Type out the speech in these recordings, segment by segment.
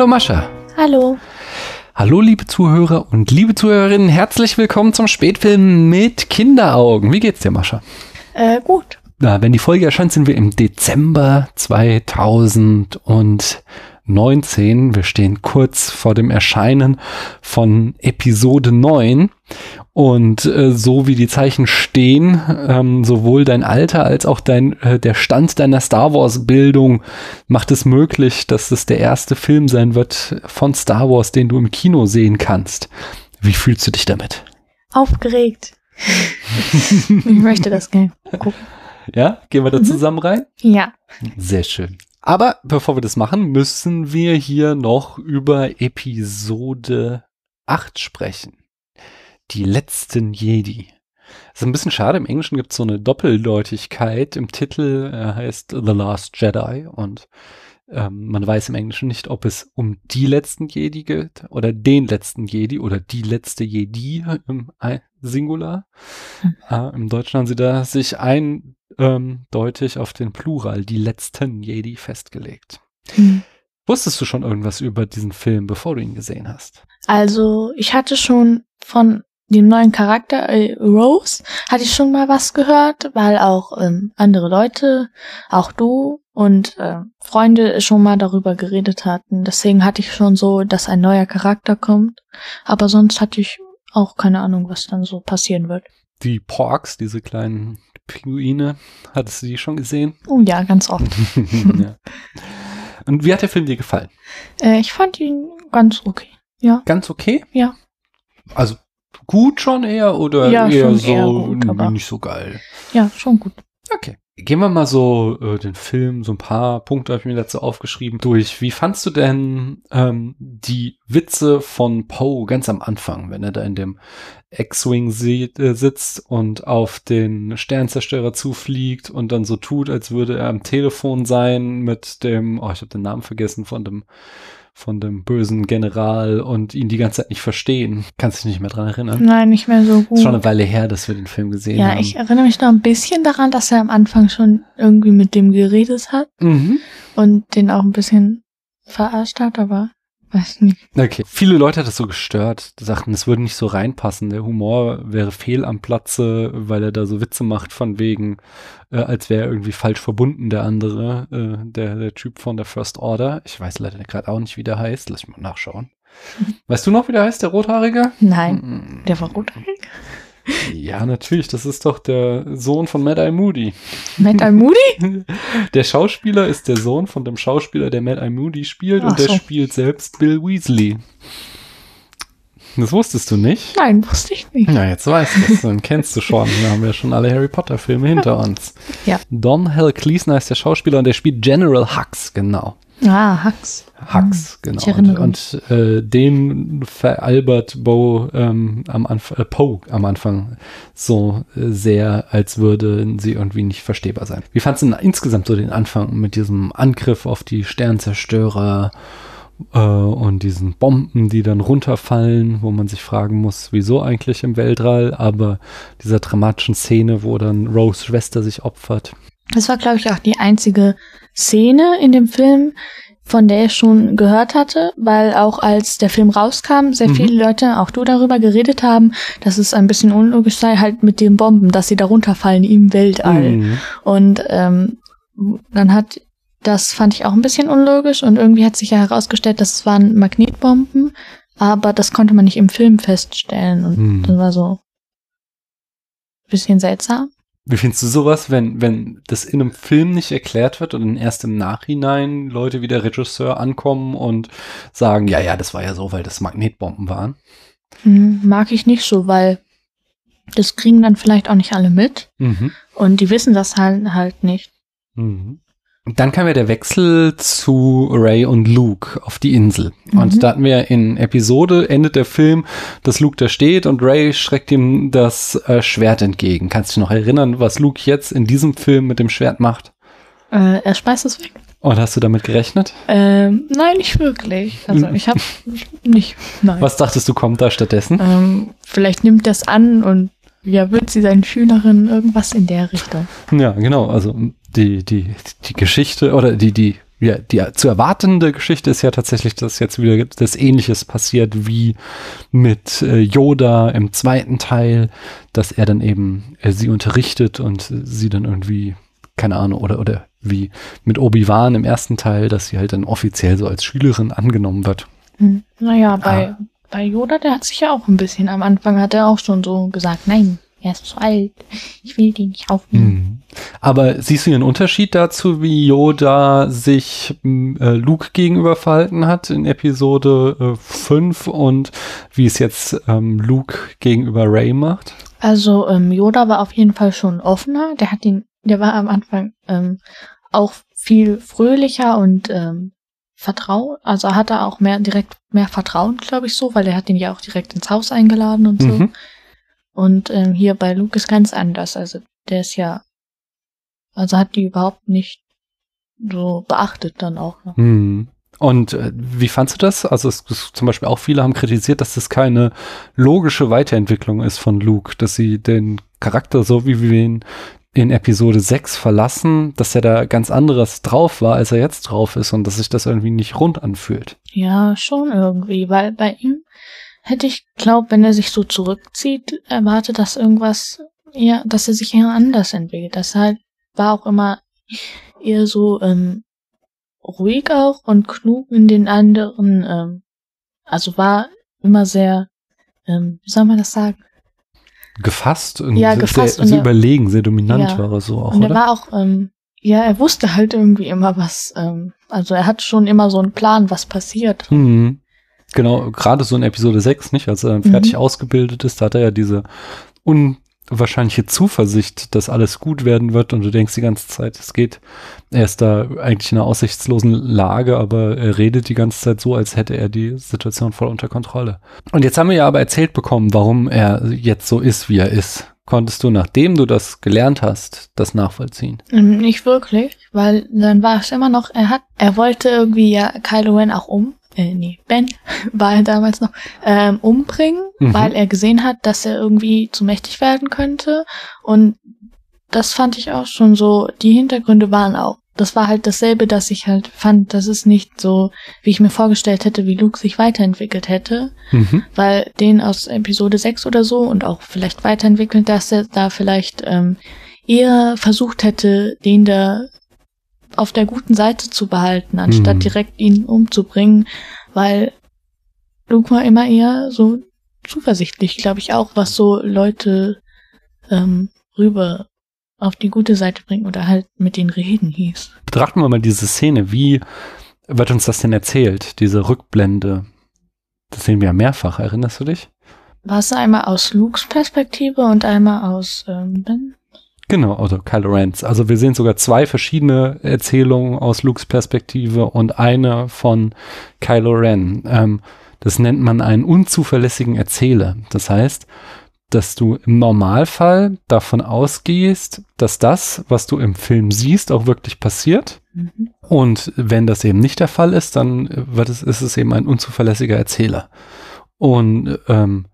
Hallo Mascha. Hallo. Hallo liebe Zuhörer und liebe Zuhörerinnen, herzlich willkommen zum Spätfilm mit Kinderaugen. Wie geht's dir, Mascha? Äh, gut. Na, wenn die Folge erscheint, sind wir im Dezember 2019. Wir stehen kurz vor dem Erscheinen von Episode 9. Und äh, so wie die Zeichen stehen, ähm, sowohl dein Alter als auch dein, äh, der Stand deiner Star Wars-Bildung macht es möglich, dass es der erste Film sein wird von Star Wars, den du im Kino sehen kannst. Wie fühlst du dich damit? Aufgeregt. ich möchte das gerne gucken. Ja, gehen wir da zusammen rein? Ja. Sehr schön. Aber bevor wir das machen, müssen wir hier noch über Episode 8 sprechen. Die letzten Jedi. Das ist ein bisschen schade. Im Englischen gibt es so eine Doppeldeutigkeit. Im Titel äh, heißt The Last Jedi und ähm, man weiß im Englischen nicht, ob es um die letzten Jedi geht oder den letzten Jedi oder die letzte Jedi im Singular. Mhm. Äh, Im Deutschen haben sie da sich eindeutig auf den Plural, die letzten Jedi, festgelegt. Mhm. Wusstest du schon irgendwas über diesen Film, bevor du ihn gesehen hast? Also, ich hatte schon von dem neuen Charakter äh, Rose hatte ich schon mal was gehört, weil auch ähm, andere Leute, auch du und äh, Freunde schon mal darüber geredet hatten. Deswegen hatte ich schon so, dass ein neuer Charakter kommt. Aber sonst hatte ich auch keine Ahnung, was dann so passieren wird. Die Porks, diese kleinen Pinguine, hattest du die schon gesehen? Oh ja, ganz oft. ja. Und wie hat der Film dir gefallen? Äh, ich fand ihn ganz okay. Ja. Ganz okay? Ja. Also gut schon eher oder ja, eher so eher gut, nicht so geil? Ja, schon gut. Okay. Gehen wir mal so äh, den Film, so ein paar Punkte habe ich mir dazu aufgeschrieben, durch. Wie fandst du denn ähm, die Witze von Poe ganz am Anfang, wenn er da in dem X-Wing äh, sitzt und auf den Sternzerstörer zufliegt und dann so tut, als würde er am Telefon sein mit dem, oh, ich habe den Namen vergessen von dem von dem bösen General und ihn die ganze Zeit nicht verstehen. Kannst du dich nicht mehr dran erinnern? Nein, nicht mehr so gut. Ist schon eine Weile her, dass wir den Film gesehen ja, haben. Ja, ich erinnere mich noch ein bisschen daran, dass er am Anfang schon irgendwie mit dem geredet hat mhm. und den auch ein bisschen verarscht hat, aber Weiß nicht. Okay. Viele Leute hat das so gestört. Die sagten, es würde nicht so reinpassen. Der Humor wäre fehl am Platze, weil er da so Witze macht von wegen, äh, als wäre er irgendwie falsch verbunden, der andere, äh, der, der Typ von der First Order. Ich weiß leider gerade auch nicht, wie der heißt. Lass mich mal nachschauen. Weißt du noch, wie der heißt, der Rothaarige? Nein. Der war rothaarig? Ja, natürlich. Das ist doch der Sohn von Mad Eye Moody. Mad Eye Moody? Der Schauspieler ist der Sohn von dem Schauspieler, der Mad Eye Moody spielt Ach und der so. spielt selbst Bill Weasley. Das wusstest du nicht? Nein, wusste ich nicht. Na, jetzt weißt du es. Dann kennst du schon. Wir haben ja schon alle Harry Potter Filme hinter uns. Ja. Don Hell Cleason ist der Schauspieler und der spielt General Hux, genau. Ah, Hux. Hux, genau. Ich erinnere und und äh, den veralbert Bo ähm, am Anfang, äh, Poe am Anfang so äh, sehr, als würden sie irgendwie nicht verstehbar sein. Wie fandst du denn insgesamt so den Anfang mit diesem Angriff auf die Sternzerstörer äh, und diesen Bomben, die dann runterfallen, wo man sich fragen muss, wieso eigentlich im Weltall, aber dieser dramatischen Szene, wo dann Rose Schwester sich opfert. Das war, glaube ich, auch die einzige Szene in dem Film, von der ich schon gehört hatte, weil auch als der Film rauskam, sehr Mhm. viele Leute, auch du darüber geredet haben, dass es ein bisschen unlogisch sei, halt mit den Bomben, dass sie da runterfallen im Weltall. Mhm. Und ähm, dann hat, das fand ich auch ein bisschen unlogisch und irgendwie hat sich ja herausgestellt, dass es waren Magnetbomben, aber das konnte man nicht im Film feststellen und Mhm. das war so ein bisschen seltsam. Wie findest du sowas, wenn, wenn das in einem Film nicht erklärt wird und dann erst im Nachhinein Leute wie der Regisseur ankommen und sagen, ja, ja, das war ja so, weil das Magnetbomben waren? Hm, Mag ich nicht so, weil das kriegen dann vielleicht auch nicht alle mit Mhm. und die wissen das halt, halt nicht. Mhm. Dann kam ja der Wechsel zu Ray und Luke auf die Insel. Mhm. Und da hatten wir in Episode, endet der Film, dass Luke da steht und Ray schreckt ihm das äh, Schwert entgegen. Kannst du dich noch erinnern, was Luke jetzt in diesem Film mit dem Schwert macht? Äh, er speist es weg. Und hast du damit gerechnet? Ähm, nein, nicht wirklich. Also Mhm. ich habe nicht. Nein. Was dachtest du, kommt da stattdessen? Ähm, vielleicht nimmt das an und ja, wird sie seinen Schülerinnen irgendwas in der Richtung. Ja, genau. Also die, die, die Geschichte oder die, die ja, die zu erwartende Geschichte ist ja tatsächlich, dass jetzt wieder das Ähnliches passiert wie mit äh, Yoda im zweiten Teil, dass er dann eben äh, sie unterrichtet und sie dann irgendwie, keine Ahnung, oder, oder wie mit Obi-Wan im ersten Teil, dass sie halt dann offiziell so als Schülerin angenommen wird. Hm. Naja, bei, ah. bei Yoda, der hat sich ja auch ein bisschen, am Anfang hat er auch schon so gesagt, nein, er ist zu alt. Ich will die nicht aufnehmen. Hm. Aber siehst du einen Unterschied dazu, wie Yoda sich äh, Luke gegenüber verhalten hat in Episode äh, 5 und wie es jetzt ähm, Luke gegenüber Ray macht? Also ähm, Yoda war auf jeden Fall schon offener. Der hat ihn, der war am Anfang ähm, auch viel fröhlicher und ähm, vertraut, also hat er auch mehr direkt mehr Vertrauen, glaube ich so, weil er hat ihn ja auch direkt ins Haus eingeladen und so. Mhm. Und ähm, hier bei Luke ist ganz anders. Also der ist ja, also hat die überhaupt nicht so beachtet dann auch. Ne? Hm. Und äh, wie fandst du das? Also es, es, zum Beispiel auch viele haben kritisiert, dass das keine logische Weiterentwicklung ist von Luke, dass sie den Charakter so wie wir ihn in Episode 6 verlassen, dass er da ganz anderes drauf war, als er jetzt drauf ist und dass sich das irgendwie nicht rund anfühlt. Ja, schon irgendwie, weil bei ihm hätte ich glaubt, wenn er sich so zurückzieht, erwartet, dass irgendwas, ja, dass er sich eher anders entwickelt. Das halt war auch immer eher so ähm, ruhig auch und klug in den anderen, ähm, also war immer sehr, ähm, wie soll man das sagen? Gefasst und ja, gefasst sehr, und sehr überlegen, sehr dominant ja. war er so auch. Und er oder? war auch, ähm, ja, er wusste halt irgendwie immer was, ähm, also er hat schon immer so einen Plan, was passiert. Mhm. Genau, gerade so in Episode 6, nicht? Als er dann fertig mhm. ausgebildet ist, da hat er ja diese unwahrscheinliche Zuversicht, dass alles gut werden wird und du denkst die ganze Zeit, es geht, er ist da eigentlich in einer aussichtslosen Lage, aber er redet die ganze Zeit so, als hätte er die Situation voll unter Kontrolle. Und jetzt haben wir ja aber erzählt bekommen, warum er jetzt so ist, wie er ist. Konntest du, nachdem du das gelernt hast, das nachvollziehen? Ähm, nicht wirklich, weil dann war es immer noch, er hat, er wollte irgendwie ja Kylo Ren auch um äh, nee, Ben war er damals noch, ähm, umbringen, mhm. weil er gesehen hat, dass er irgendwie zu mächtig werden könnte. Und das fand ich auch schon so, die Hintergründe waren auch, das war halt dasselbe, dass ich halt fand, dass es nicht so, wie ich mir vorgestellt hätte, wie Luke sich weiterentwickelt hätte. Mhm. Weil den aus Episode 6 oder so und auch vielleicht weiterentwickelt, dass er da vielleicht ähm, eher versucht hätte, den da auf der guten Seite zu behalten, anstatt mhm. direkt ihn umzubringen, weil Luke war immer eher so zuversichtlich, glaube ich auch, was so Leute ähm, rüber auf die gute Seite bringen oder halt mit den reden hieß. Betrachten wir mal diese Szene. Wie wird uns das denn erzählt, diese Rückblende? Das sehen wir ja mehrfach, erinnerst du dich? War es einmal aus Lukes Perspektive und einmal aus ähm, Ben? Genau, also Kylo Ren. Also wir sehen sogar zwei verschiedene Erzählungen aus Lukes Perspektive und eine von Kylo Ren. Ähm, das nennt man einen unzuverlässigen Erzähler. Das heißt, dass du im Normalfall davon ausgehst, dass das, was du im Film siehst, auch wirklich passiert. Mhm. Und wenn das eben nicht der Fall ist, dann wird es, ist es eben ein unzuverlässiger Erzähler. Und ähm,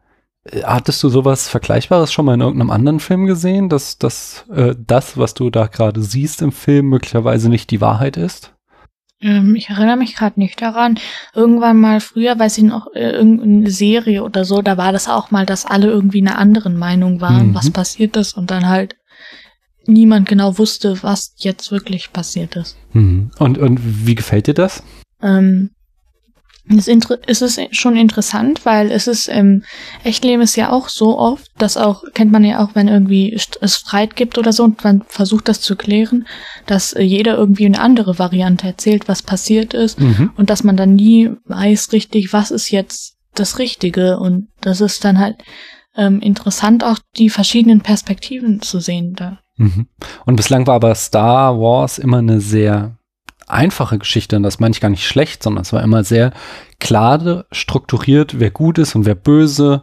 Hattest du sowas Vergleichbares schon mal in irgendeinem anderen Film gesehen, dass, dass äh, das, was du da gerade siehst im Film, möglicherweise nicht die Wahrheit ist? Ähm, ich erinnere mich gerade nicht daran. Irgendwann mal früher, weiß ich noch, äh, irgendeine Serie oder so, da war das auch mal, dass alle irgendwie einer anderen Meinung waren, mhm. was passiert ist und dann halt niemand genau wusste, was jetzt wirklich passiert ist. Mhm. Und, und wie gefällt dir das? Ähm, es ist schon interessant, weil es ist im Echtleben ist ja auch so oft, dass auch, kennt man ja auch, wenn irgendwie es Streit gibt oder so und man versucht das zu klären, dass äh, jeder irgendwie eine andere Variante erzählt, was passiert ist mhm. und dass man dann nie weiß richtig, was ist jetzt das Richtige und das ist dann halt ähm, interessant auch die verschiedenen Perspektiven zu sehen da. Mhm. Und bislang war aber Star Wars immer eine sehr einfache Geschichte und das meine ich gar nicht schlecht, sondern es war immer sehr klar strukturiert, wer gut ist und wer böse.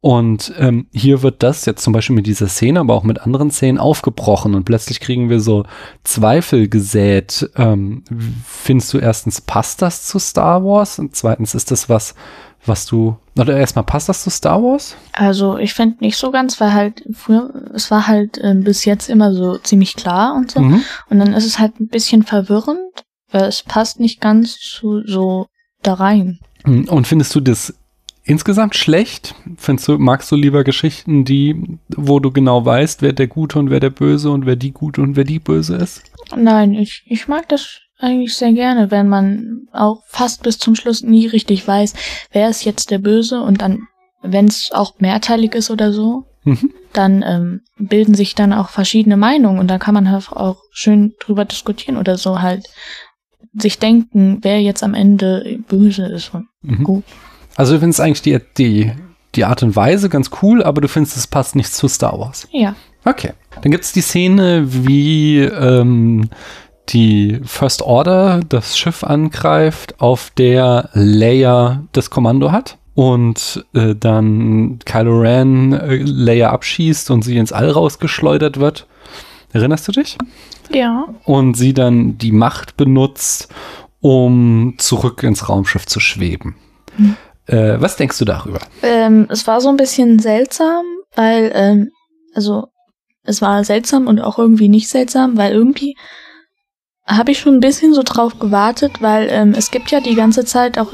Und ähm, hier wird das jetzt zum Beispiel mit dieser Szene, aber auch mit anderen Szenen aufgebrochen und plötzlich kriegen wir so Zweifel gesät. Ähm, findest du erstens, passt das zu Star Wars? Und zweitens, ist das was, was du, oder erstmal passt das zu Star Wars? Also ich finde nicht so ganz, weil halt früher, es war halt äh, bis jetzt immer so ziemlich klar und so. Mhm. Und dann ist es halt ein bisschen verwirrend, äh, es passt nicht ganz zu, so da rein. Und findest du das insgesamt schlecht? Findest du, magst du lieber Geschichten, die, wo du genau weißt, wer der Gute und wer der Böse und wer die Gute und wer die Böse ist? Nein, ich, ich mag das eigentlich sehr gerne, wenn man auch fast bis zum Schluss nie richtig weiß, wer ist jetzt der Böse und dann, wenn es auch mehrteilig ist oder so, Mhm. dann ähm, bilden sich dann auch verschiedene Meinungen und da kann man halt auch schön drüber diskutieren oder so halt sich denken, wer jetzt am Ende böse ist. Und Mhm. Gut. Also du findest eigentlich die, die, die Art und Weise ganz cool, aber du findest, es passt nicht zu Star Wars. ja, Okay. Dann gibt es die Szene, wie ähm, die First Order das Schiff angreift, auf der Leia das Kommando hat. Und äh, dann Kylo Ren äh, Leia abschießt und sie ins All rausgeschleudert wird. Erinnerst du dich? ja, Und sie dann die Macht benutzt, um zurück ins Raumschiff zu schweben. Hm. Äh, was denkst du darüber? Ähm, es war so ein bisschen seltsam, weil, ähm, also, es war seltsam und auch irgendwie nicht seltsam, weil irgendwie habe ich schon ein bisschen so drauf gewartet, weil ähm, es gibt ja die ganze Zeit auch.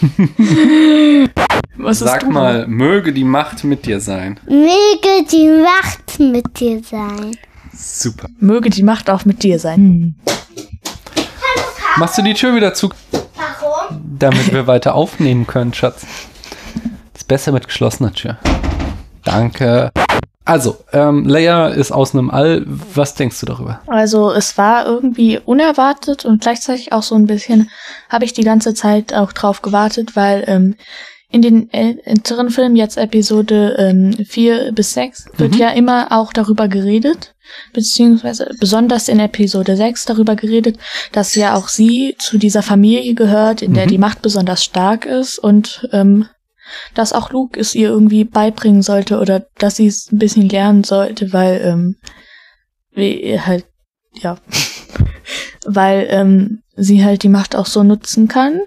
Was ist Sag du? mal, möge die Macht mit dir sein. Möge die Macht mit dir sein. Super. Möge die Macht auch mit dir sein. Machst du die Tür wieder zu, Warum? damit wir weiter aufnehmen können, Schatz? Ist besser mit geschlossener Tür. Danke. Also, ähm, Leia ist außen im All. Was denkst du darüber? Also es war irgendwie unerwartet und gleichzeitig auch so ein bisschen habe ich die ganze Zeit auch drauf gewartet, weil ähm, in den äl- älteren Filmen, jetzt Episode ähm, 4 bis 6, wird Mhm. ja immer auch darüber geredet, beziehungsweise besonders in Episode 6 darüber geredet, dass ja auch sie zu dieser Familie gehört, in der Mhm. die Macht besonders stark ist und ähm, dass auch Luke es ihr irgendwie beibringen sollte oder dass sie es ein bisschen lernen sollte, weil ähm, wie halt ja, weil ähm, sie halt die Macht auch so nutzen kann.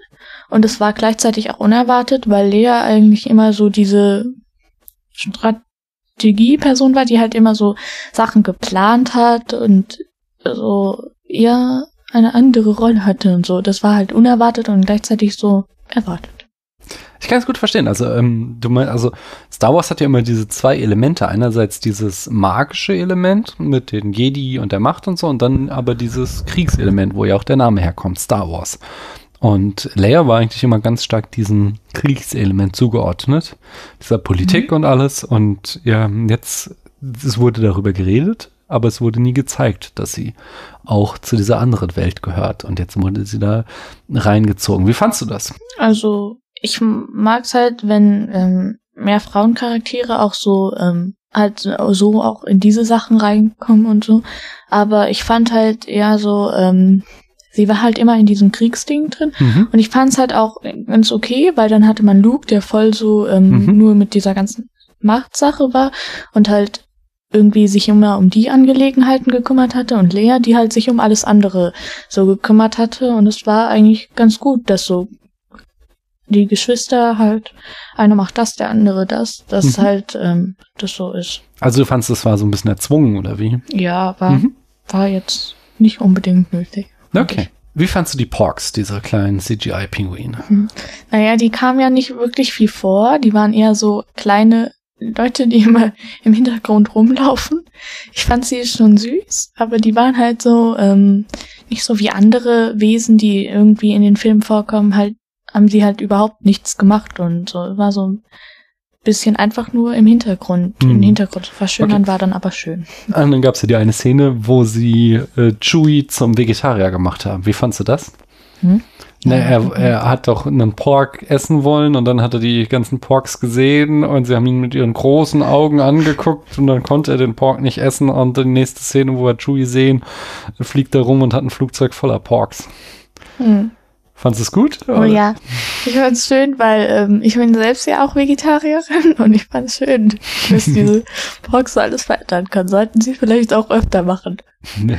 Und es war gleichzeitig auch unerwartet, weil Lea eigentlich immer so diese Strategieperson war, die halt immer so Sachen geplant hat und so eher eine andere Rolle hatte und so. Das war halt unerwartet und gleichzeitig so erwartet. Ich kann es gut verstehen. Also, ähm, du meinst, also Star Wars hat ja immer diese zwei Elemente. Einerseits dieses magische Element mit den Jedi und der Macht und so, und dann aber dieses Kriegselement, wo ja auch der Name herkommt, Star Wars. Und Leia war eigentlich immer ganz stark diesem Kriegselement zugeordnet, dieser Politik und alles. Und ja, jetzt, es wurde darüber geredet, aber es wurde nie gezeigt, dass sie auch zu dieser anderen Welt gehört. Und jetzt wurde sie da reingezogen. Wie fandst du das? Also ich mag's halt, wenn ähm, mehr Frauencharaktere auch so ähm, halt so auch in diese Sachen reinkommen und so. Aber ich fand halt eher so, ähm, sie war halt immer in diesem Kriegsding drin. Mhm. Und ich fand's halt auch ganz okay, weil dann hatte man Luke, der voll so ähm, Mhm. nur mit dieser ganzen Machtsache war und halt irgendwie sich immer um die Angelegenheiten gekümmert hatte und Lea, die halt sich um alles andere so gekümmert hatte. Und es war eigentlich ganz gut, dass so die Geschwister halt, einer macht das, der andere das, dass Mhm. halt ähm, das so ist. Also du fandst, das war so ein bisschen erzwungen, oder wie? Ja, war, Mhm. war jetzt nicht unbedingt nötig. Okay. Wie fandst du die Porks, diese kleinen CGI-Pinguine? Naja, die kamen ja nicht wirklich viel vor. Die waren eher so kleine Leute, die immer im Hintergrund rumlaufen. Ich fand sie schon süß, aber die waren halt so ähm, nicht so wie andere Wesen, die irgendwie in den Filmen vorkommen, halt haben sie halt überhaupt nichts gemacht und so war so ein bisschen einfach nur im Hintergrund. Hm. Im Hintergrund verschönern Okay. war dann aber schön. Und dann gab es ja die eine Szene, wo sie äh, Chewie zum Vegetarier gemacht haben. Wie fandst du das? Hm? Na, er, er hat doch einen Pork essen wollen und dann hat er die ganzen Porks gesehen und sie haben ihn mit ihren großen Augen angeguckt und dann konnte er den Pork nicht essen und die nächste Szene, wo wir Chewie sehen, fliegt er rum und hat ein Flugzeug voller Porks. Hm. Fandest du es gut? Oh ja, ich fand's schön, weil ähm, ich bin selbst ja auch Vegetarierin und ich fand's schön, dass diese so alles verändern kann. Sollten sie vielleicht auch öfter machen.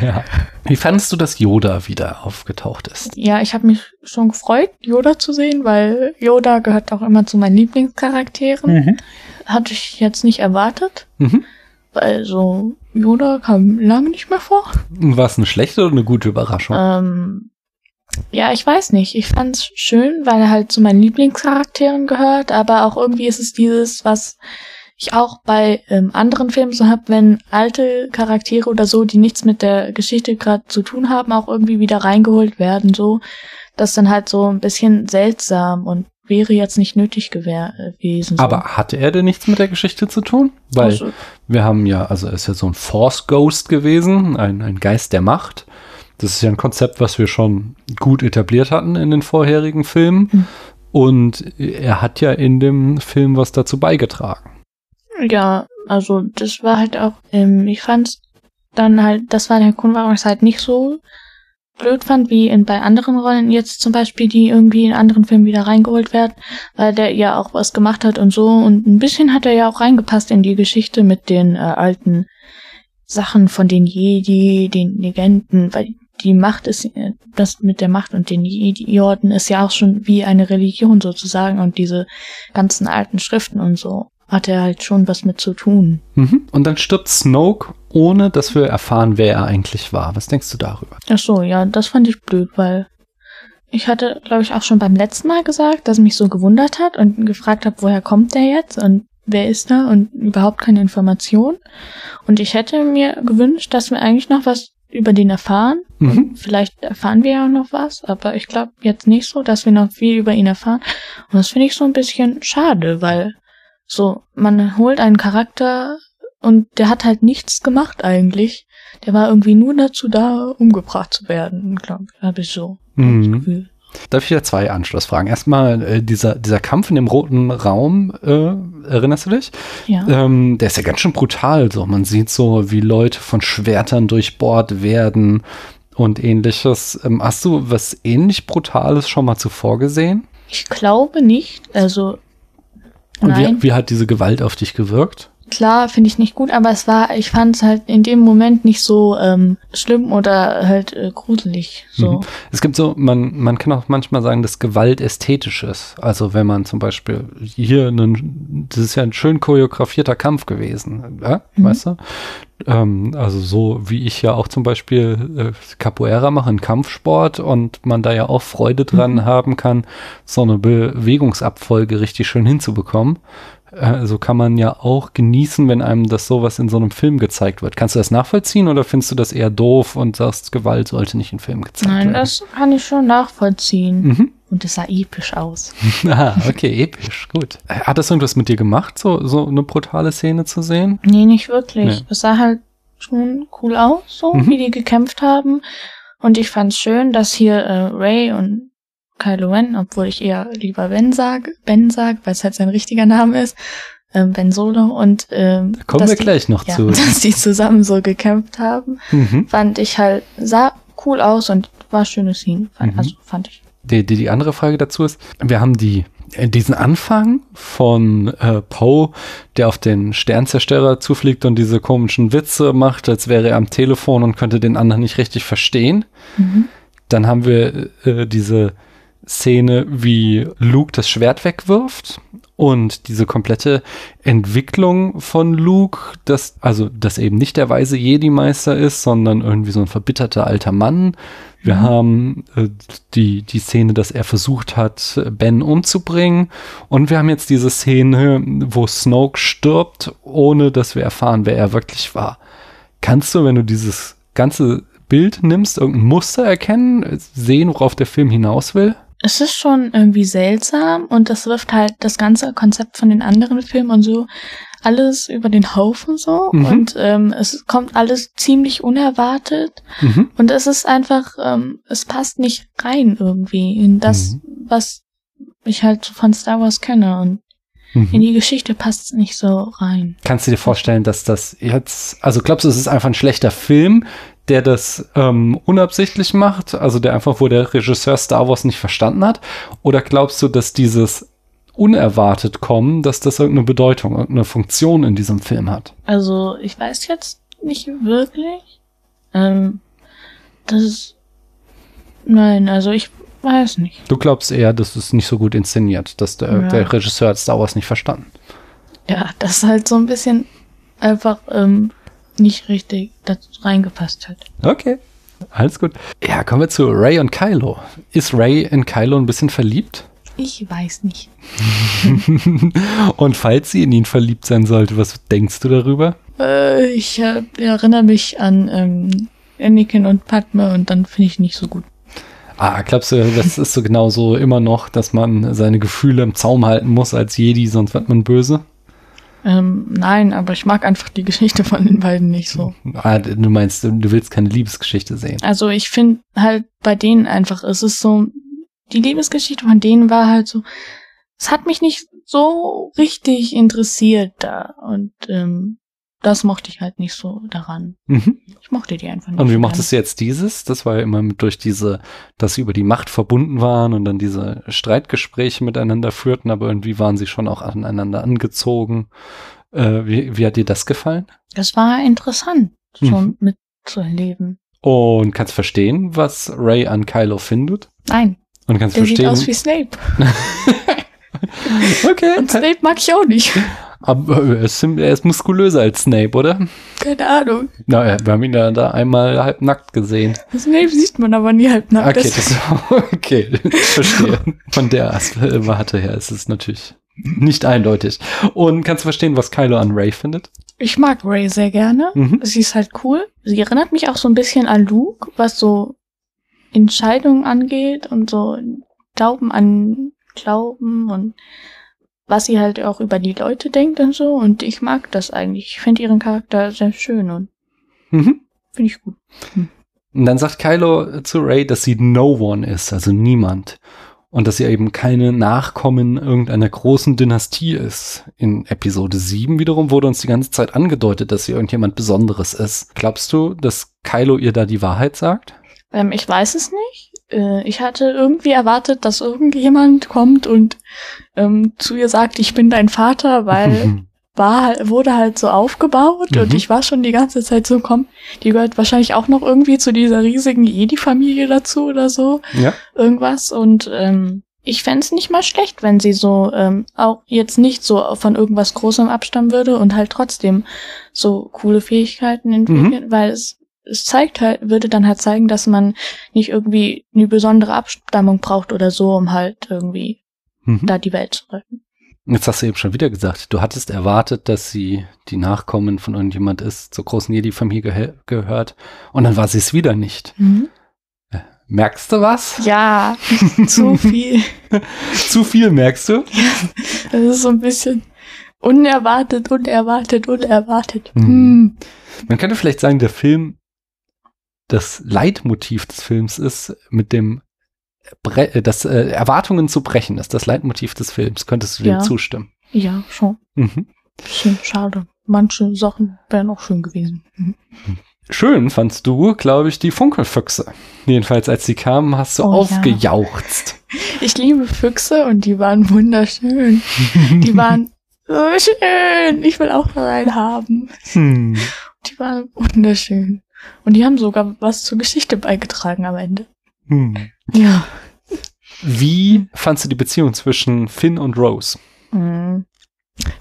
ja. Wie fandest du, dass Yoda wieder aufgetaucht ist? Ja, ich habe mich schon gefreut, Yoda zu sehen, weil Yoda gehört auch immer zu meinen Lieblingscharakteren. Hatte ich jetzt nicht erwartet. Mhm. Weil so Yoda kam lange nicht mehr vor. War es eine schlechte oder eine gute Überraschung? Ähm, ja, ich weiß nicht. Ich fand's schön, weil er halt zu meinen Lieblingscharakteren gehört, aber auch irgendwie ist es dieses, was ich auch bei ähm, anderen Filmen so hab, wenn alte Charaktere oder so, die nichts mit der Geschichte gerade zu tun haben, auch irgendwie wieder reingeholt werden, so, das ist dann halt so ein bisschen seltsam und wäre jetzt nicht nötig äh, gewesen. So. Aber hatte er denn nichts mit der Geschichte zu tun? Weil Also, wir haben ja, also er ist ja so ein Force Ghost gewesen, ein, ein Geist der Macht. Das ist ja ein Konzept, was wir schon gut etabliert hatten in den vorherigen Filmen. Mhm. Und er hat ja in dem Film was dazu beigetragen. Ja, also das war halt auch, ähm, ich fand's dann halt, das war der Grund, warum ich es halt nicht so blöd fand, wie in bei anderen Rollen jetzt zum Beispiel, die irgendwie in anderen Filmen wieder reingeholt werden, weil der ja auch was gemacht hat und so und ein bisschen hat er ja auch reingepasst in die Geschichte mit den äh, alten Sachen von den Jedi, den Legenden, weil die Macht ist, äh, das mit der Macht und den Jedi-Orden ist ja auch schon wie eine Religion sozusagen und diese ganzen alten Schriften und so hat er halt schon was mit zu tun. Mhm. Und dann stirbt Snoke, ohne dass wir erfahren, wer er eigentlich war. Was denkst du darüber? Ach so, ja, das fand ich blöd, weil ich hatte, glaube ich, auch schon beim letzten Mal gesagt, dass mich so gewundert hat und gefragt habe, woher kommt der jetzt und wer ist da und überhaupt keine Information. Und ich hätte mir gewünscht, dass wir eigentlich noch was über den erfahren. Mhm. Vielleicht erfahren wir ja auch noch was, aber ich glaube jetzt nicht so, dass wir noch viel über ihn erfahren. Und das finde ich so ein bisschen schade, weil so, man holt einen Charakter und der hat halt nichts gemacht eigentlich. Der war irgendwie nur dazu da, umgebracht zu werden, glaube ich. Habe ich so das Mhm. Gefühl. Darf ich wieder zwei Anschlussfragen? Erstmal äh, dieser, dieser Kampf in dem roten Raum, äh, erinnerst du dich? Ja. Ähm, der ist ja ganz schön brutal. So, man sieht so, wie Leute von Schwertern durchbohrt werden und ähnliches. Ähm, hast du was ähnlich Brutales schon mal zuvor gesehen? Ich glaube nicht. Also, Und nein. wie, wie hat diese Gewalt auf dich gewirkt? Klar, finde ich nicht gut, aber es war, ich fand es halt in dem Moment nicht so ähm, schlimm oder halt äh, gruselig. So. Mhm. Es gibt so, man, man kann auch manchmal sagen, dass Gewalt ästhetisch ist. Also wenn man zum Beispiel hier einen, das ist ja ein schön choreografierter Kampf gewesen, ja? Mhm. weißt du? Ähm, also so wie ich ja auch zum Beispiel äh, Capoeira mache, einen Kampfsport und man da ja auch Freude dran Mhm. haben kann, so eine Bewegungsabfolge richtig schön hinzubekommen. Äh, so kann man ja auch genießen, wenn einem das sowas in so einem Film gezeigt wird. Kannst du das nachvollziehen oder findest du das eher doof und sagst, Gewalt sollte nicht in Filmen gezeigt Nein, werden? das kann ich schon nachvollziehen. Mhm. Und es sah episch aus. Ah, okay, episch, gut. Äh, Hat das irgendwas mit dir gemacht, so, so eine brutale Szene zu sehen? Nee, nicht wirklich. Nee. Es sah halt schon cool aus, so Mhm. wie die gekämpft haben. Und ich fand's schön, dass hier äh, Ray und Kylo Ren, obwohl ich eher lieber Ben sag, Ben sag, weil es halt sein richtiger Name ist, ähm, Ben Solo und ähm, Da kommen dass wir die- gleich noch ja, zu. dass die zusammen so gekämpft haben, Mhm. fand ich halt sah cool aus und war schönes Scene, fand, Mhm. also fand ich. Die, die, die andere Frage dazu ist, wir haben die, äh, diesen Anfang von äh, Poe, der auf den Sternzerstörer zufliegt und diese komischen Witze macht, als wäre er am Telefon und könnte den anderen nicht richtig verstehen. Mhm. Dann haben wir äh, diese Szene, wie Luke das Schwert wegwirft und diese komplette Entwicklung von Luke, dass, also, dass eben nicht der weise Jedi-Meister ist, sondern irgendwie so ein verbitterter alter Mann. Wir Mhm. haben äh, die, die Szene, dass er versucht hat, Ben umzubringen. Und wir haben jetzt diese Szene, wo Snoke stirbt, ohne dass wir erfahren, wer er wirklich war. Kannst du, wenn du dieses ganze Bild nimmst, irgendein Muster erkennen, sehen, worauf der Film hinaus will? Es ist schon irgendwie seltsam und das wirft halt das ganze Konzept von den anderen Filmen und so alles über den Haufen so Mhm. und ähm, es kommt alles ziemlich unerwartet Mhm. und es ist einfach, ähm, es passt nicht rein irgendwie in das, Mhm. was ich halt so von Star Wars kenne und in Mhm. die Geschichte passt es nicht so rein. Kannst du dir vorstellen, dass das jetzt, also glaubst du, es ist einfach ein schlechter Film, der das ähm, unabsichtlich macht, also der einfach, wo der Regisseur Star Wars nicht verstanden hat? Oder glaubst du, dass dieses unerwartet kommen, dass das irgendeine Bedeutung, irgendeine Funktion in diesem Film hat? Also ich weiß jetzt nicht wirklich. Ähm, das ist, nein, also ich weiß nicht. Du glaubst eher, dass es nicht so gut inszeniert, dass der, Ja. der Regisseur hat Star Wars nicht verstanden. Ja, das ist halt so ein bisschen einfach ähm, nicht richtig dazu reingepasst hat. Okay. Alles gut. Ja, kommen wir zu Ray und Kylo. Ist Ray in Kylo ein bisschen verliebt? Ich weiß nicht. und falls sie in ihn verliebt sein sollte, was denkst du darüber? Äh, ich äh, erinnere mich an ähm, Anakin und Padme und dann finde ich nicht so gut. Ah, glaubst du, das ist so genauso immer noch, dass man seine Gefühle im Zaum halten muss als Jedi, sonst wird man böse? Ähm, nein, aber ich mag einfach die Geschichte von den beiden nicht so. Ah, du meinst, du willst keine Liebesgeschichte sehen. Also ich finde halt bei denen einfach, es ist so, die Liebesgeschichte von denen war halt so, es hat mich nicht so richtig interessiert da und ähm, das mochte ich halt nicht so daran. Mhm. Ich mochte die einfach nicht. Und wie so mochtest du jetzt dieses? Das war ja immer durch diese, dass sie über die Macht verbunden waren und dann diese Streitgespräche miteinander führten, aber irgendwie waren sie schon auch aneinander angezogen. Äh, wie, wie hat dir das gefallen? Das war interessant, so Mhm. mitzuerleben. Und kannst verstehen, was Ray an Kylo findet? Nein, Und kannst der sieht verstehen. aus wie Snape. okay. Und Snape mag ich auch nicht. Aber er ist, er ist muskulöser als Snape, oder? Keine Ahnung. Na, wir haben ihn ja da einmal halb nackt gesehen. Snape sieht man aber nie halb nackt. Okay, Das- okay, ich verstehe. Von der äh, Warte her ist es natürlich nicht eindeutig. Und kannst du verstehen, was Kylo an Ray findet? Ich mag Ray sehr gerne. Mhm. Sie ist halt cool. Sie erinnert mich auch so ein bisschen an Luke, was so Entscheidungen angeht und so Glauben an Glauben und was sie halt auch über die Leute denkt und so. Und ich mag das eigentlich. Ich finde ihren Charakter sehr schön und Mhm. finde ich gut. Und dann sagt Kylo zu Ray, dass sie no one ist, also niemand. Und dass sie eben keine Nachkommen irgendeiner großen Dynastie ist. In Episode 7 wiederum wurde uns die ganze Zeit angedeutet, dass sie irgendjemand Besonderes ist. Glaubst du, dass Kylo ihr da die Wahrheit sagt? Ähm, ich weiß es nicht. Äh, ich hatte irgendwie erwartet, dass irgendjemand kommt und ähm, zu ihr sagt, ich bin dein Vater, weil war halt, wurde halt so aufgebaut und Mhm. ich war schon die ganze Zeit so, komm, die gehört wahrscheinlich auch noch irgendwie zu dieser riesigen Jedi-Familie dazu oder so, ja. irgendwas und ähm, ich fänd's nicht mal schlecht, wenn sie so ähm, auch jetzt nicht so von irgendwas Großem abstammen würde und halt trotzdem so coole Fähigkeiten entwickeln, weil es es zeigt halt, würde dann halt zeigen, dass man nicht irgendwie eine besondere Abstammung braucht oder so, um halt irgendwie Mhm. da die Welt zu retten. Jetzt hast du eben schon wieder gesagt, du hattest erwartet, dass sie die Nachkommen von irgendjemand ist, zur großen Jedi-Familie gehö- gehört. Und dann war sie es wieder nicht. Merkst du was? Ja, zu viel. Zu viel merkst du? Das ist so ein bisschen unerwartet, unerwartet, unerwartet. Mhm. Hm. Man könnte vielleicht sagen, der Film, das Leitmotiv des Films ist mit dem Bre äh, das äh, Erwartungen zu brechen, ist das Leitmotiv des Films. Könntest du dem Ja. zustimmen? Ja, schon. Mhm. Schade. Manche Sachen wären auch schön gewesen. Mhm. Schön fandst du, glaube ich, die Funkelfüchse. Jedenfalls, als sie kamen, hast du Oh ja. aufgejauchzt. Ich liebe Füchse und die waren wunderschön. Die waren so schön. Ich will auch einen haben. Hm. Die waren wunderschön. Und die haben sogar was zur Geschichte beigetragen am Ende. Hm. Ja. Wie fandst du die Beziehung zwischen Finn und Rose? Mhm.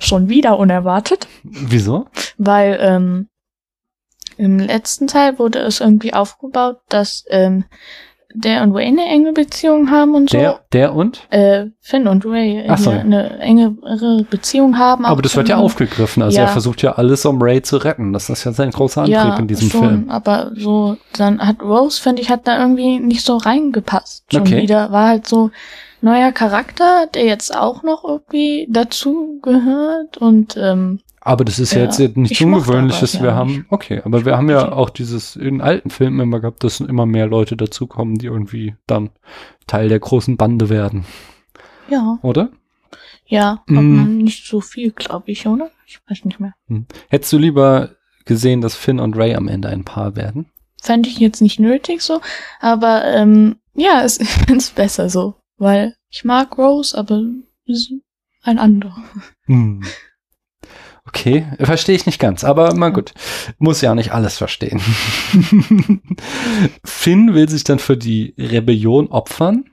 Schon wieder unerwartet. Wieso? weil ähm, im letzten Teil wurde es irgendwie aufgebaut, dass ähm, der und Ray eine enge Beziehung haben und so. Der, der und? Äh, Finn und Ray Ach ja. eine engere Beziehung haben. Aber das wird ja aufgegriffen. Also Ja. er versucht ja alles, um Ray zu retten. Das ist ja sein großer Antrieb ja, in diesem schon, Film. aber so, dann hat Rose, finde ich, hat da irgendwie nicht so reingepasst. Schon Okay. wieder. War halt so neuer Charakter, der jetzt auch noch irgendwie dazu gehört und ähm, Aber das ist ja, Ja, jetzt nichts Ungewöhnliches. aber Wir ja haben, okay, aber wir haben ja auch dieses in alten Filmen immer gehabt, dass immer mehr Leute dazukommen, die irgendwie dann Teil der großen Bande werden, ja, oder? ja, Mm. aber nicht so viel, glaube ich, oder? Ich weiß nicht mehr. Hättest du lieber gesehen, dass Finn und Ray am Ende ein Paar werden? Fände ich jetzt nicht nötig so, aber ähm, ja, es ist besser so, weil ich mag Rose, aber ein anderer. Hm. Okay, verstehe ich nicht ganz, aber mal gut. Muss ja nicht alles verstehen. Finn will sich dann für die Rebellion opfern.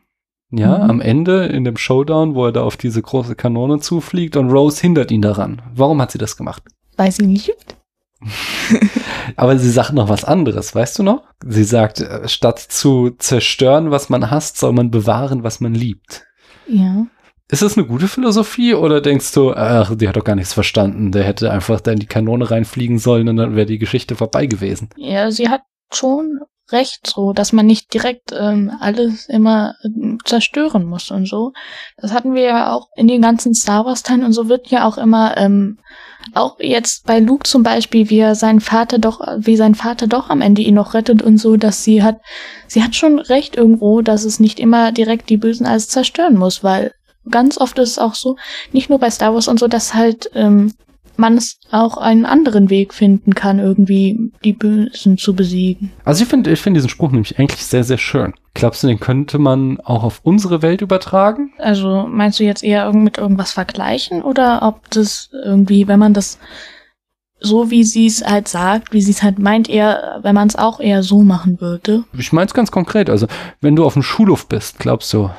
Ja, Mhm. am Ende in dem Showdown, wo er da auf diese große Kanone zufliegt und Rose hindert ihn daran. Warum hat sie das gemacht? weil sie liebt. Aber sie sagt noch was anderes, weißt du noch? Sie sagt, äh, statt zu zerstören, was man hasst, soll man bewahren, was man liebt. Ja. Ist das eine gute Philosophie oder denkst du, ach, die hat doch gar nichts verstanden, der hätte einfach da in die Kanone reinfliegen sollen und dann wäre die Geschichte vorbei gewesen? Ja, sie hat schon recht so, dass man nicht direkt ähm, alles immer ähm, zerstören muss und so. Das hatten wir ja auch in den ganzen Star Wars Teilen und so wird ja auch immer ähm, auch jetzt bei Luke zum Beispiel, wie er seinen Vater doch, wie sein Vater doch am Ende ihn noch rettet und so, dass sie hat, sie hat schon recht irgendwo, dass es nicht immer direkt die Bösen alles zerstören muss, weil ganz oft ist es auch so, nicht nur bei Star Wars und so, dass halt ähm, man es auch einen anderen Weg finden kann, irgendwie die Bösen zu besiegen. Also ich finde ich finde diesen Spruch nämlich eigentlich sehr, sehr schön. Glaubst du, den könnte man auch auf unsere Welt übertragen? Also meinst du jetzt eher irgend- mit irgendwas vergleichen oder ob das irgendwie, wenn man das so wie sie es halt sagt, wie sie es halt meint, eher, wenn man es auch eher so machen würde? Ich meine es ganz konkret. Also, wenn du auf dem Schulhof bist, glaubst du,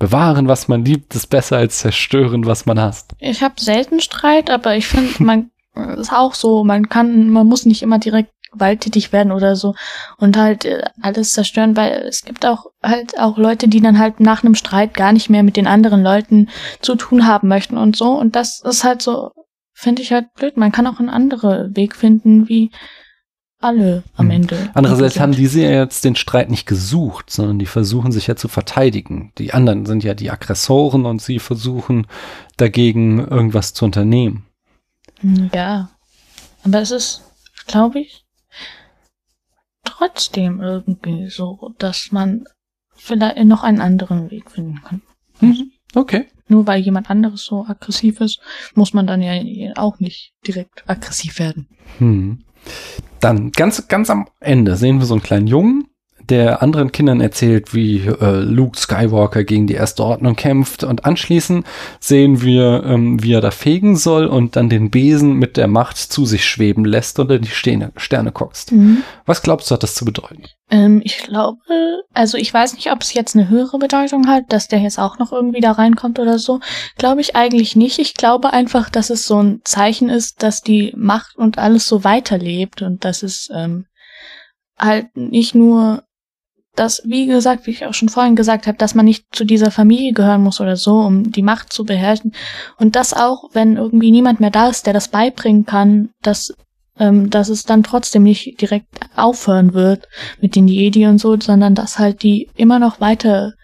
bewahren, was man liebt, ist besser als zerstören, was man hasst. Ich habe selten Streit, aber ich finde, man ist auch so, man kann, man muss nicht immer direkt gewalttätig werden oder so und halt äh, alles zerstören, weil es gibt auch halt auch Leute, die dann halt nach einem Streit gar nicht mehr mit den anderen Leuten zu tun haben möchten und so und das ist halt so, finde ich halt blöd. Man kann auch einen anderen Weg finden, wie alle am Hm. Ende. Andererseits haben diese ja jetzt den Streit nicht gesucht, sondern die versuchen sich ja zu verteidigen. Die anderen sind ja die Aggressoren und sie versuchen dagegen irgendwas zu unternehmen. Hm, Ja. Aber es ist, glaube ich, trotzdem irgendwie so, dass man vielleicht noch einen anderen Weg finden kann. Mhm. Okay. Nur weil jemand anderes so aggressiv ist, muss man dann ja auch nicht direkt aggressiv werden. Hm. Dann ganz, ganz am Ende sehen wir so einen kleinen Jungen, der anderen Kindern erzählt, wie äh, Luke Skywalker gegen die Erste Ordnung kämpft. Und anschließend sehen wir, ähm, wie er da fegen soll und dann den Besen mit der Macht zu sich schweben lässt und in die Sterne, Sterne guckst. Was glaubst du, hat das zu bedeuten? Ähm, ich glaube, also ich weiß nicht, ob es jetzt eine höhere Bedeutung hat, dass der jetzt auch noch irgendwie da reinkommt oder so. Glaube ich eigentlich nicht. Ich glaube einfach, dass es so ein Zeichen ist, dass die Macht und alles so weiterlebt und dass es ähm, halt nicht nur das, wie gesagt, wie ich auch schon vorhin gesagt habe, dass man nicht zu dieser Familie gehören muss oder so, um die Macht zu beherrschen. Und das auch, wenn irgendwie niemand mehr da ist, der das beibringen kann, dass, ähm, dass es dann trotzdem nicht direkt aufhören wird mit den Jedi und so, sondern dass halt die immer noch weiter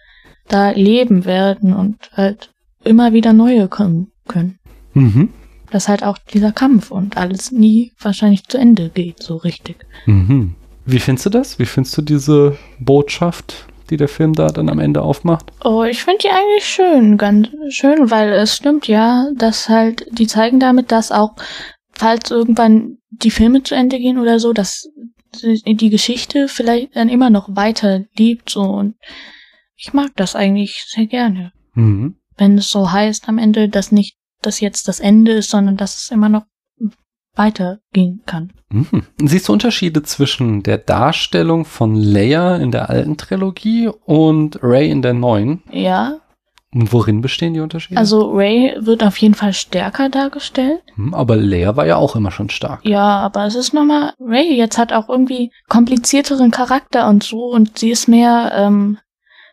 da leben werden und halt immer wieder neue kommen können. Mhm. Dass halt auch dieser Kampf und alles nie wahrscheinlich zu Ende geht, so richtig. Mhm. Wie findest du das? Wie findest du diese Botschaft, die der Film da dann am Ende aufmacht? Oh, ich finde die eigentlich schön, ganz schön, weil es stimmt ja, dass halt, die zeigen damit, dass auch, falls irgendwann die Filme zu Ende gehen oder so, dass die Geschichte vielleicht dann immer noch weiter liebt, so, und ich mag das eigentlich sehr gerne. Mhm. Wenn es so heißt am Ende, dass nicht das jetzt das Ende ist, sondern dass es immer noch weitergehen kann. Mhm. Siehst du Unterschiede zwischen der Darstellung von Leia in der alten Trilogie und Rey in der neuen? Ja, Und worin bestehen die Unterschiede? also Ray wird auf jeden Fall stärker dargestellt. Hm, aber Leia war ja auch immer schon stark. Ja, aber es ist nochmal, Ray jetzt hat auch irgendwie komplizierteren Charakter und so und sie ist mehr ähm,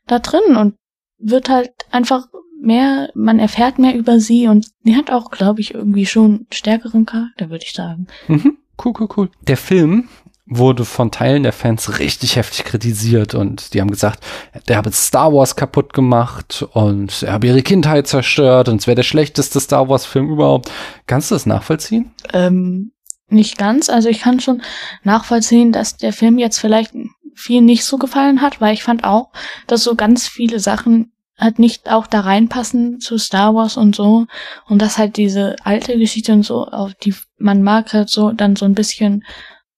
da drin und wird halt einfach mehr, man erfährt mehr über sie und die hat auch, glaube ich, irgendwie schon stärkeren Charakter, würde ich sagen. Mhm. Cool, cool, cool. Der Film wurde von Teilen der Fans richtig heftig kritisiert und die haben gesagt, der habe Star Wars kaputt gemacht und er habe ihre Kindheit zerstört und es wäre der schlechteste Star Wars Film überhaupt. Kannst du das nachvollziehen? Ähm, nicht ganz, also ich kann schon nachvollziehen, dass der Film jetzt vielleicht viel nicht so gefallen hat, weil ich fand auch, dass so ganz viele Sachen halt nicht auch da reinpassen zu Star Wars und so und dass halt diese alte Geschichte und so, auf die man mag halt so dann so ein bisschen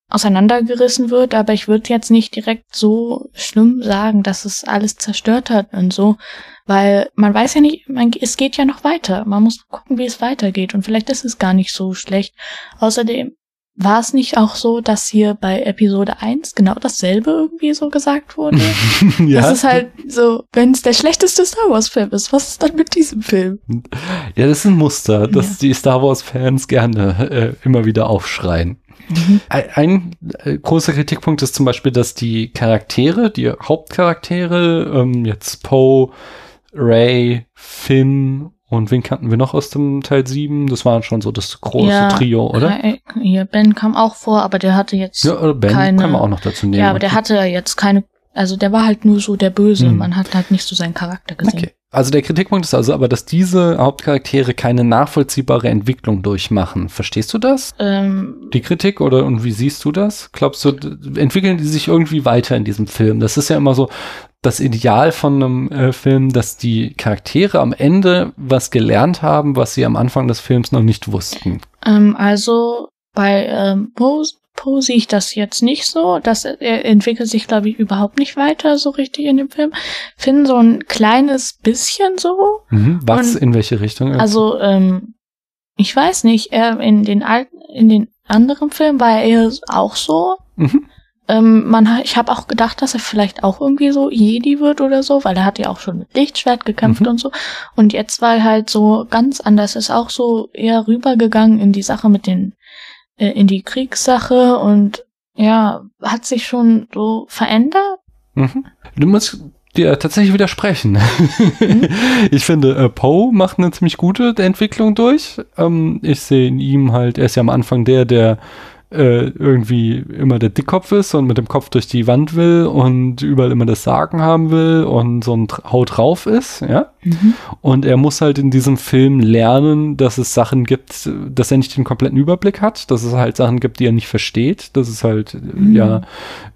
auseinandergerissen wird, aber ich würde jetzt nicht direkt so schlimm sagen, dass es alles zerstört hat und so, weil man weiß ja nicht, man, es geht ja noch weiter. Man muss gucken, wie es weitergeht und vielleicht ist es gar nicht so schlecht. Außerdem war es nicht auch so, dass hier bei Episode 1 genau dasselbe irgendwie so gesagt wurde? ja, Das ist halt so, wenn es der schlechteste Star Wars-Film ist, was ist dann mit diesem Film? ja, das ist ein Muster, das Ja. die Star Wars-Fans gerne äh, immer wieder aufschreien. Ein, ein äh, großer Kritikpunkt ist zum Beispiel, dass die Charaktere, die Hauptcharaktere, ähm, jetzt Poe, Ray, Finn und wen kannten wir noch aus dem Teil 7? Das war schon so das große Ja, Trio, oder? Äh, Hier, Ben kam auch vor, aber der hatte jetzt, Ja, oder Ben keine- können wir auch noch dazu nehmen. ja, aber der hatte jetzt keine, also der war halt nur so der Böse, Hm. man hat halt nicht so seinen Charakter gesehen. Okay. Also der Kritikpunkt ist also aber, dass diese Hauptcharaktere keine nachvollziehbare Entwicklung durchmachen. Verstehst du das? Ähm, Die Kritik oder und wie siehst du das? Glaubst du, entwickeln die sich irgendwie weiter in diesem Film? Das ist ja immer so das Ideal von einem äh, Film, dass die Charaktere am Ende was gelernt haben, was sie am Anfang des Films noch nicht wussten. ähm, also bei ähm, Poe, Poe sehe ich das jetzt nicht so, dass er, entwickelt sich, glaube ich, überhaupt nicht weiter so richtig in dem Film. Finn so ein kleines bisschen so, Mhm. Was Und- in welche Richtung? Also, ähm, ich weiß nicht, er in den alten, in den anderen Filmen war er auch so. Mhm. Ähm, man, ich habe auch gedacht, dass er vielleicht auch irgendwie so Jedi wird oder so, weil er hat ja auch schon mit Lichtschwert gekämpft Mhm. und so. Und jetzt war er halt so ganz anders, ist auch so eher rübergegangen in die Sache mit den, äh, in die Kriegssache und ja, hat sich schon so verändert. Mhm. Du musst dir tatsächlich widersprechen. Mhm. Ich finde, äh, Poe macht eine ziemlich gute Entwicklung durch. Ähm, ich sehe in ihm halt, er ist ja am Anfang der, der äh, irgendwie immer der Dickkopf ist und mit dem Kopf durch die Wand will und überall immer das Sagen haben will und so ein Haut drauf ist, ja. Und er muss halt in diesem Film lernen, dass es Sachen gibt, dass er nicht den kompletten Überblick hat, dass es halt Sachen gibt, die er nicht versteht. Das ist halt, äh, Mhm. ja,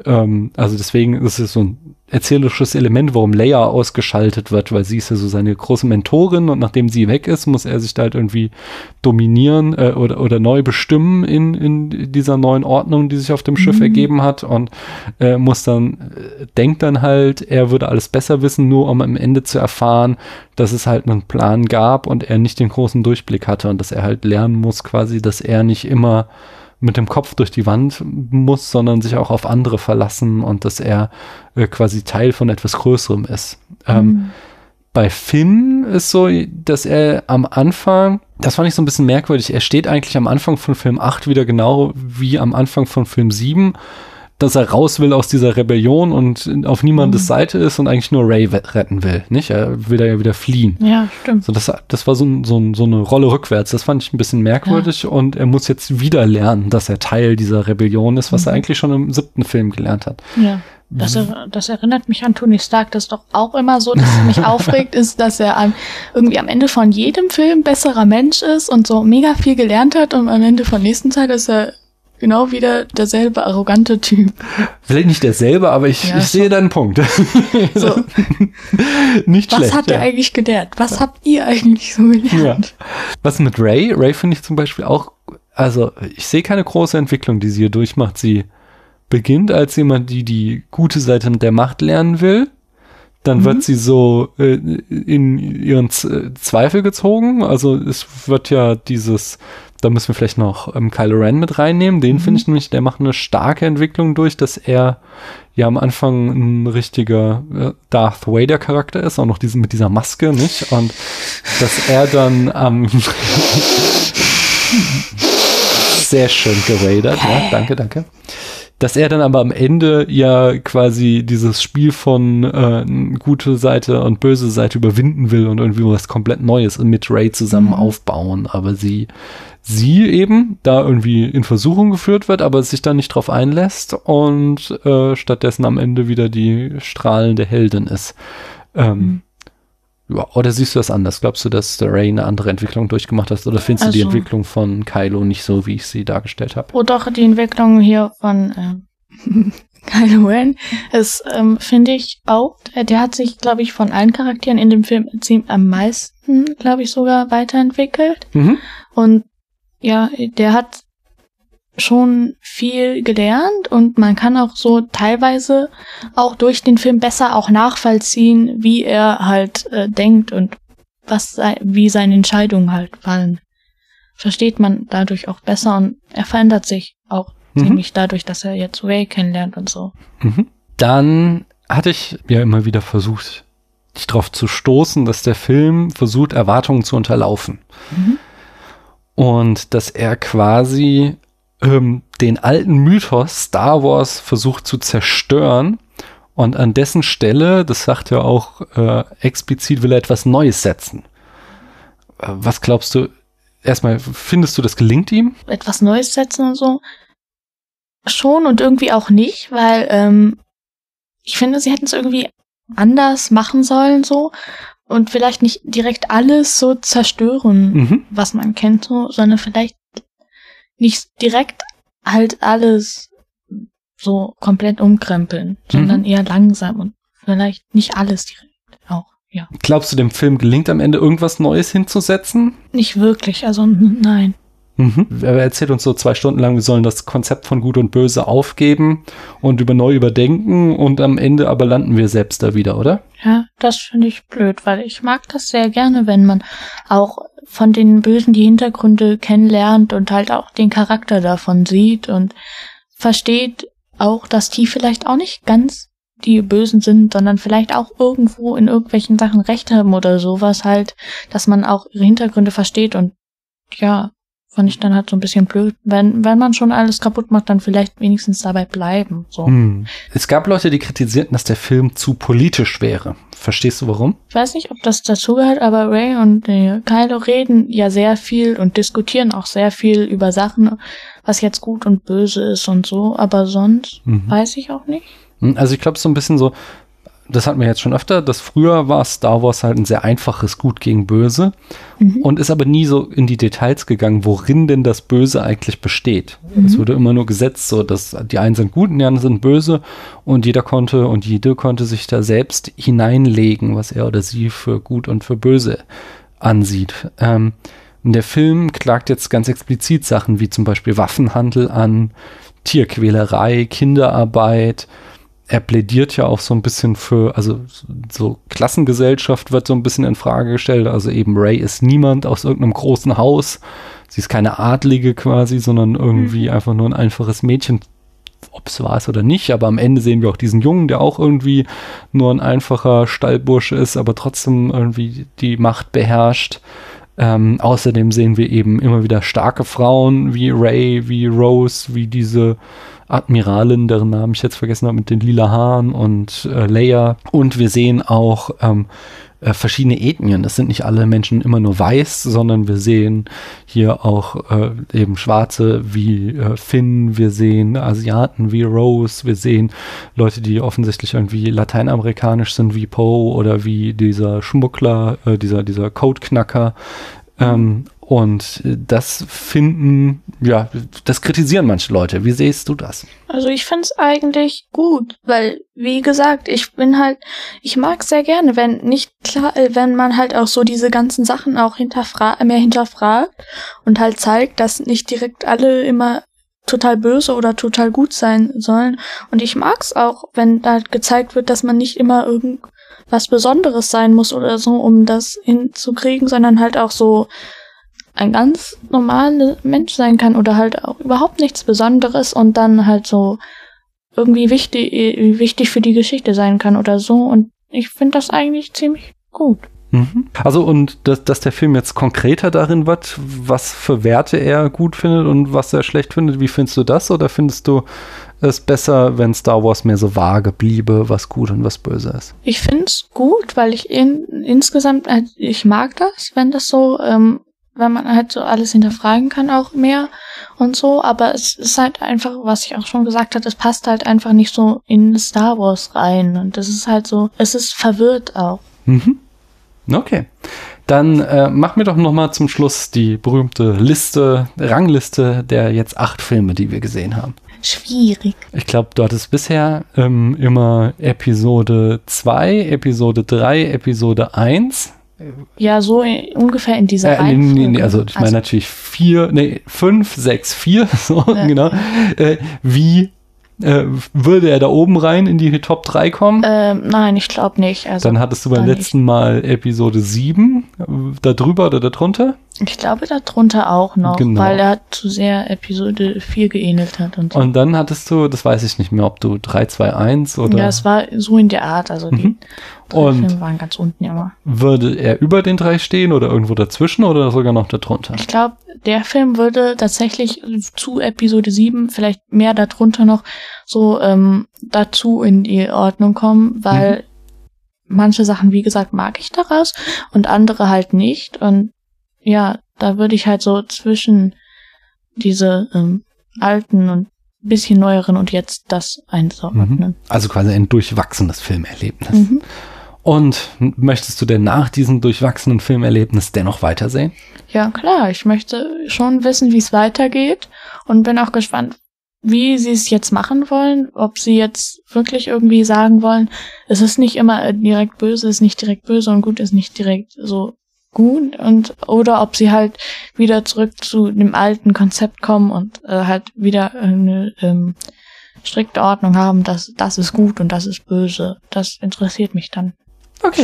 ähm, also deswegen ist es so ein erzählerisches Element, warum Leia ausgeschaltet wird, weil sie ist ja so seine große Mentorin und nachdem sie weg ist, muss er sich da halt irgendwie dominieren äh, oder, oder neu bestimmen in, in dieser neuen Ordnung, die sich auf dem Schiff Mhm. ergeben hat und äh, muss dann, äh, denkt dann halt, er würde alles besser wissen, nur um am Ende zu erfahren, dass es halt einen Plan gab und er nicht den großen Durchblick hatte und dass er halt lernen muss quasi, dass er nicht immer mit dem Kopf durch die Wand muss, sondern sich auch auf andere verlassen und dass er äh, quasi Teil von etwas Größerem ist. Ähm, Mhm. bei Finn ist so, dass er am Anfang, das fand ich so ein bisschen merkwürdig, er steht eigentlich am Anfang von Film 8 wieder genau wie am Anfang von Film 7, dass er raus will aus dieser Rebellion und auf niemandes Mhm. Seite ist und eigentlich nur Ray retten will, nicht? Er will da ja wieder fliehen. Ja, stimmt. So, das, das war so, so, so eine Rolle rückwärts. Das fand ich ein bisschen merkwürdig und er muss jetzt wieder lernen, dass er Teil dieser Rebellion ist, was er Mhm. eigentlich schon im siebten Film gelernt hat. Ja. Das, er, das erinnert mich an Tony Stark. Das ist doch auch immer so, dass es mich aufregt, ist, dass er am, irgendwie am Ende von jedem Film besserer Mensch ist und so mega viel gelernt hat und am Ende von nächsten Teil ist er genau wieder derselbe arrogante Typ. Vielleicht nicht derselbe, aber ich, Ja, ich sehe deinen Punkt. So, nicht was schlecht. hat ja. er eigentlich gelernt? Was habt ihr eigentlich so gelernt? Was mit Ray? Ray finde ich zum Beispiel auch, also ich sehe keine große Entwicklung, die sie hier durchmacht. Sie beginnt als jemand, die die gute Seite der Macht lernen will. Dann Mhm. wird sie so äh, in ihren Z Zweifel gezogen. Also es wird ja dieses, da müssen wir vielleicht noch ähm, Kylo Ren mit reinnehmen. Den Mhm. finde ich nämlich, der macht eine starke Entwicklung durch, dass er ja am Anfang ein richtiger äh, Darth Vader Charakter ist, auch noch diesen mit dieser Maske, nicht? Und dass er dann am sehr schön geradert, ja, danke, danke. Dass er dann aber am Ende ja quasi dieses Spiel von äh, gute Seite und böse Seite überwinden will und irgendwie was komplett Neues mit Ray zusammen Mhm. aufbauen, aber sie sie eben da irgendwie in Versuchung geführt wird, aber sich dann nicht drauf einlässt und äh, stattdessen am Ende wieder die strahlende Heldin ist. Ähm, ja, oder siehst du das anders? Glaubst du, dass der Ray eine andere Entwicklung durchgemacht hat? Oder findest du die Also- Entwicklung von Kylo nicht so, wie ich sie dargestellt habe? Oh doch, die Entwicklung hier von ähm, Kylo Ren ist, ähm, finde ich auch, äh, der hat sich, glaube ich, von allen Charakteren in dem Film ziemlich am meisten, glaube ich, sogar weiterentwickelt. Mhm. Und ja, der hat schon viel gelernt und man kann auch so teilweise auch durch den Film besser auch nachvollziehen, wie er halt äh, denkt und was sei, wie seine Entscheidungen halt fallen. Versteht man dadurch auch besser und er verändert sich Auch Mhm. ziemlich dadurch, dass er jetzt Ray kennenlernt und so. Mhm. Dann hatte ich ja immer wieder versucht, dich darauf zu stoßen, dass der Film versucht, Erwartungen zu unterlaufen. Mhm. Und dass er quasi ähm, den alten Mythos Star Wars versucht zu zerstören. Und an dessen Stelle, das sagt er auch äh, explizit, will er etwas Neues setzen. Äh, was glaubst du, erstmal, findest du, das gelingt ihm? Etwas Neues setzen und so. Schon und irgendwie auch nicht, weil ähm, ich finde, sie hätten es irgendwie anders machen sollen so und vielleicht nicht direkt alles so zerstören, Mhm. was man kennt, so, sondern vielleicht nicht direkt halt alles so komplett umkrempeln, sondern eher langsam und vielleicht nicht alles direkt auch, ja. Glaubst du, dem Film gelingt am Ende irgendwas Neues hinzusetzen? Nicht wirklich, also nein. Mhm. Er erzählt uns so zwei Stunden lang, wir sollen das Konzept von Gut und Böse aufgeben und über neu überdenken und am Ende aber landen wir selbst da wieder, oder? Ja, das finde ich blöd, weil ich mag das sehr gerne, wenn man auch von den Bösen die Hintergründe kennenlernt und halt auch den Charakter davon sieht und versteht auch, dass die vielleicht auch nicht ganz die Bösen sind, sondern vielleicht auch irgendwo in irgendwelchen Sachen Recht haben oder sowas halt, dass man auch ihre Hintergründe versteht und ja, fand ich dann halt so ein bisschen blöd. Wenn, wenn man schon alles kaputt macht, dann vielleicht wenigstens dabei bleiben. So. Hm. Es gab Leute, die kritisierten, dass der Film zu politisch wäre. Verstehst du warum? Ich weiß nicht, ob das dazugehört, aber Ray und äh, Kylo reden ja sehr viel und diskutieren auch sehr viel über Sachen, was jetzt gut und böse ist und so, aber sonst Mhm. weiß ich auch nicht. Hm, Also ich glaube so ein bisschen so, das hatten wir jetzt schon öfter, dass früher war Star Wars halt ein sehr einfaches Gut gegen Böse Mhm. und ist aber nie so in die Details gegangen, worin denn das Böse eigentlich besteht. Mhm. Es wurde immer nur gesetzt, so dass die einen sind gut und die anderen sind böse und jeder konnte und jede konnte sich da selbst hineinlegen, was er oder sie für gut und für böse ansieht. Ähm, und der Film klagt jetzt ganz explizit Sachen wie zum Beispiel Waffenhandel an, Tierquälerei, Kinderarbeit. Er plädiert ja auch so ein bisschen für, also so Klassengesellschaft wird so ein bisschen in Frage gestellt. Also eben Ray ist niemand aus irgendeinem großen Haus. Sie ist keine Adlige quasi, sondern irgendwie einfach nur ein einfaches Mädchen. Ob es war es oder nicht, aber am Ende sehen wir auch diesen Jungen, der auch irgendwie nur ein einfacher Stallbursche ist, aber trotzdem irgendwie die Macht beherrscht. Ähm, außerdem sehen wir eben immer wieder starke Frauen wie Ray, wie Rose, wie diese Admiralin, deren Namen ich jetzt vergessen habe, mit den lila Haaren und äh, Leia. Und wir sehen auch ähm, äh, verschiedene Ethnien. Das sind nicht alle Menschen immer nur weiß, sondern wir sehen hier auch äh, eben Schwarze wie äh, Finn, wir sehen Asiaten wie Rose, wir sehen Leute, die offensichtlich irgendwie lateinamerikanisch sind wie Poe oder wie dieser Schmuggler, äh, dieser, dieser Codeknacker. Ähm, und äh, das finden, ja, das kritisieren manche Leute. Wie siehst du das? Also ich find's eigentlich gut, weil, wie gesagt, ich bin halt, ich mag sehr gerne, wenn nicht klar, äh, wenn man halt auch so diese ganzen Sachen auch hinterfra mehr hinterfragt und halt zeigt, dass nicht direkt alle immer total böse oder total gut sein sollen. Und ich mag's auch, wenn da halt gezeigt wird, dass man nicht immer irgendwas Besonderes sein muss oder so, um das hinzukriegen, sondern halt auch so ein ganz normaler Mensch sein kann oder halt auch überhaupt nichts Besonderes und dann halt so irgendwie wichtig, wichtig für die Geschichte sein kann oder so. Und ich finde das eigentlich ziemlich gut. Mhm. Also und dass, dass der Film jetzt konkreter darin wird, was für Werte er gut findet und was er schlecht findet, wie findest du das? Oder findest du es besser, wenn Star Wars mehr so vage bliebe, was gut und was böse ist? Ich find's gut, weil ich in, insgesamt, halt, ich mag das, wenn das so, ähm, wenn man halt so alles hinterfragen kann auch mehr und so, aber es ist halt einfach, was ich auch schon gesagt hatte, es passt halt einfach nicht so in Star Wars rein und das ist halt so, es ist verwirrt auch. Mhm. Okay. Dann äh, mach mir doch noch mal zum Schluss die berühmte Liste, Rangliste der jetzt acht Filme, die wir gesehen haben. Schwierig. Ich glaube, du hattest bisher ähm, immer Episode 2, Episode 3, Episode 1. Ja, so in, ungefähr in dieser Äh, nee, nee, nee, also ich meine natürlich 4, nee, 5, 6, 4, so Ja. genau. Äh, wie Äh, würde er da oben rein in die Top 3 kommen? Ähm, nein, ich glaube nicht. Also, Dann hattest du beim da letzten Mal Episode 7, äh, da drüber oder da drunter? Ich glaube darunter auch noch, Genau. weil er zu sehr Episode 4 geähnelt hat. Und, so. Und dann hattest du, das weiß ich nicht mehr, ob du 3, 2, 1 oder ja, es war so in der Art. Also die Mhm. drei Und- Filme waren ganz unten immer. würde er über den drei stehen oder irgendwo dazwischen oder sogar noch darunter? Ich glaube, der Film würde tatsächlich zu Episode 7, vielleicht mehr darunter noch, so ähm, dazu in die Ordnung kommen, weil manche Sachen, wie gesagt, mag ich daraus und andere halt nicht. Und ja, da würde ich halt so zwischen diese ähm, alten und bisschen neueren und jetzt das einzuordnen. Also quasi ein durchwachsenes Filmerlebnis. Mhm. Und möchtest du denn nach diesem durchwachsenen Filmerlebnis dennoch weitersehen? Ja, klar, ich möchte schon wissen, wie es weitergeht und bin auch gespannt, wie sie es jetzt machen wollen, ob sie jetzt wirklich irgendwie sagen wollen, es ist nicht immer direkt böse, ist nicht direkt böse und gut ist nicht direkt so gut und oder ob sie halt wieder zurück zu dem alten Konzept kommen und äh, halt wieder eine ähm, strikte Ordnung haben, dass das ist gut und das ist böse. Das interessiert mich dann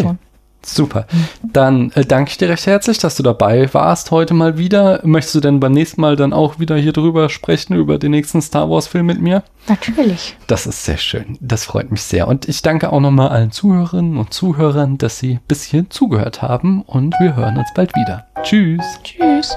schon. Super. Dann äh, danke ich dir recht herzlich, dass du dabei warst heute mal wieder. Möchtest du denn beim nächsten Mal dann auch wieder hier drüber sprechen, über den nächsten Star Wars Film mit mir? Natürlich. Das ist sehr schön. Das freut mich sehr. Und ich danke auch nochmal allen Zuhörerinnen und Zuhörern, dass sie bis hierhin zugehört haben. Und wir hören uns bald wieder. Tschüss. Tschüss.